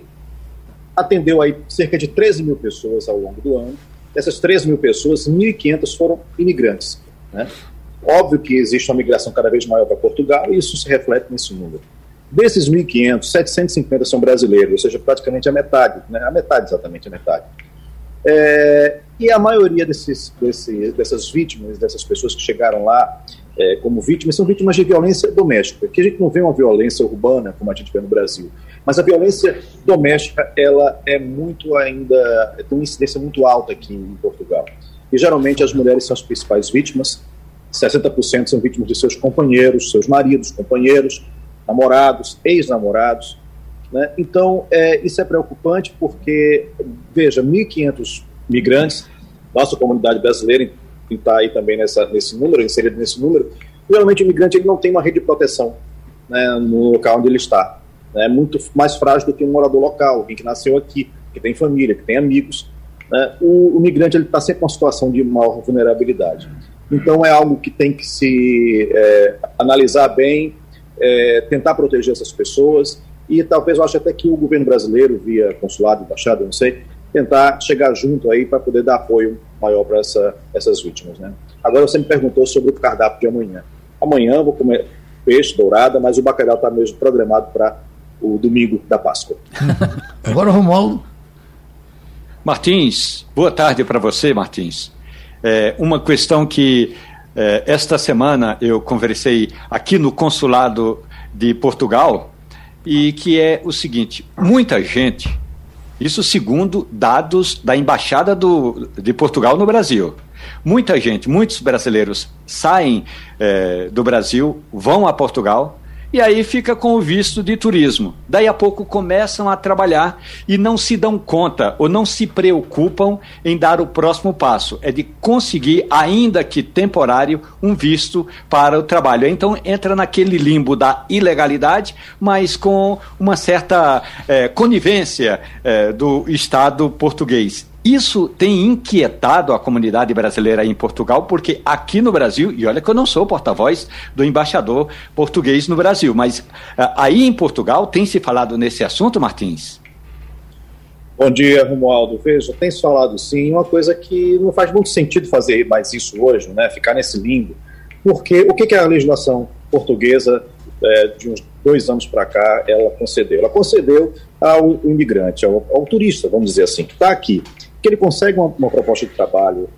atendeu aí cerca de 13 mil pessoas ao longo do ano. Dessas 13 mil pessoas, 1.500 foram imigrantes. Né? Óbvio que existe uma migração cada vez maior para Portugal e isso se reflete nesse número. Desses 1.500, 750 são brasileiros, ou seja, praticamente a metade, né? a metade exatamente, a metade. É, e a maioria desses, desse, dessas vítimas, dessas pessoas que chegaram lá é, como vítimas, são vítimas de violência doméstica, que a gente não vê uma violência urbana como a gente vê no Brasil. Mas a violência doméstica, ela é muito ainda, tem uma incidência muito alta aqui em Portugal. E geralmente as mulheres são as principais vítimas, 60% são vítimas de seus companheiros, seus maridos, companheiros, namorados, ex-namorados. Né? Então, é, isso é preocupante porque, veja, 1.500 migrantes, nossa comunidade brasileira está aí também nessa, nesse número, inserido nesse número, geralmente o imigrante ele não tem uma rede de proteção né, no local onde ele está. É muito mais frágil do que um morador local, alguém que nasceu aqui, que tem família, que tem amigos. Né? O, o migrante está sempre em uma situação de maior vulnerabilidade. Então é algo que tem que se é, analisar bem, é, tentar proteger essas pessoas e talvez eu acho até que o governo brasileiro, via consulado, embaixada, não sei, tentar chegar junto aí para poder dar apoio maior para essa, essas vítimas. Né? Agora você me perguntou sobre o cardápio de amanhã. Amanhã eu vou comer peixe, dourada, mas o bacalhau está mesmo programado para o domingo da Páscoa. (laughs) Agora, Romualdo. Martins, boa tarde para você, Martins. É, uma questão que esta semana eu conversei aqui no consulado de Portugal e que é o seguinte: muita gente, isso segundo dados da embaixada do, de Portugal no Brasil, muita gente, muitos brasileiros saem é, do Brasil, vão a Portugal e aí fica com o visto de turismo. Daí a pouco começam a trabalhar e não se dão conta ou não se preocupam em dar o próximo passo, é de conseguir, ainda que temporário, um visto para o trabalho. Então entra naquele limbo da ilegalidade, mas com uma certa é, conivência é, do Estado português. Isso tem inquietado a comunidade brasileira em Portugal, porque aqui no Brasil, e olha que eu não sou porta-voz do embaixador português no Brasil, mas uh, aí em Portugal tem se falado nesse assunto, Martins? Bom dia, Romualdo. Veja, tem se falado sim, uma coisa que não faz muito sentido fazer mais isso hoje, né? Ficar nesse limbo. Porque o que, que a legislação portuguesa é, de uns dois anos para cá ela concedeu? Ela concedeu ao imigrante, ao, ao turista, vamos dizer assim, que está aqui que ele consegue uma, uma, proposta de trabalho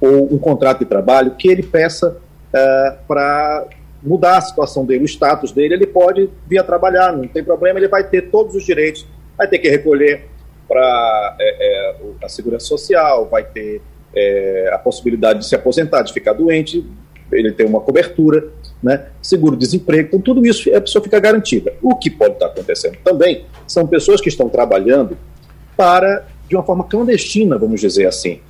ou um contrato de trabalho que ele peça uh, eh, para mudar a situação dele, o status dele, ele pode vir a trabalhar, não tem problema, ele vai ter todos os direitos, vai ter que recolher para é, é, a segurança social, vai ter é, a possibilidade de se aposentar, de ficar doente, ele tem uma cobertura, né, seguro-desemprego, então tudo isso a pessoa fica garantida. O que pode estar acontecendo também são pessoas que estão trabalhando para de uma forma clandestina, vamos dizer assim.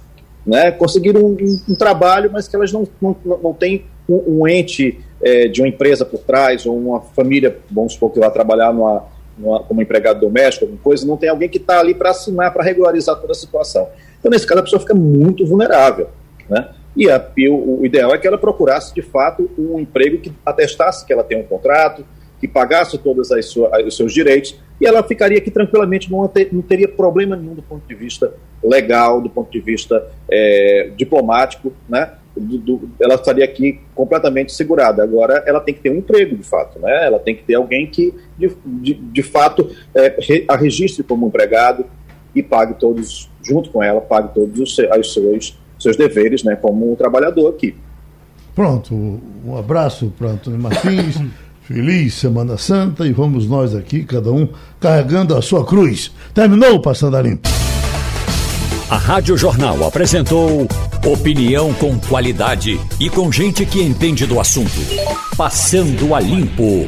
Né? Conseguiram um, um, um trabalho, mas que elas não, não, não têm um, um ente é, de uma empresa por trás, ou uma família, vamos supor que vai trabalhar numa, numa, como empregado doméstico, alguma coisa, não tem alguém que está ali para assinar, para regularizar toda a situação. Então, nesse caso, a pessoa fica muito vulnerável. Né? E, a, o, o, ideal é que ela procurasse, de fato, um emprego que atestasse que ela tem um contrato, que pagasse todos os seus direitos, e ela ficaria aqui tranquilamente, não, ter, não teria problema nenhum do ponto de vista legal, do ponto de vista é, diplomático, né? Do, do, ela estaria aqui completamente segurada. Agora, ela tem que ter um emprego, de fato, né? Ela tem que ter alguém que, de, de, de fato, é, a registre como empregado e pague todos, junto com ela, pague todos os, os seus, seus deveres, né? Como um trabalhador aqui. Pronto, um abraço para Antônio Martins. (laughs) Feliz Semana Santa e vamos nós aqui, cada um carregando a sua cruz. Terminou Passando a Limpo. A Rádio Jornal apresentou opinião com qualidade e com gente que entende do assunto. Passando a Limpo.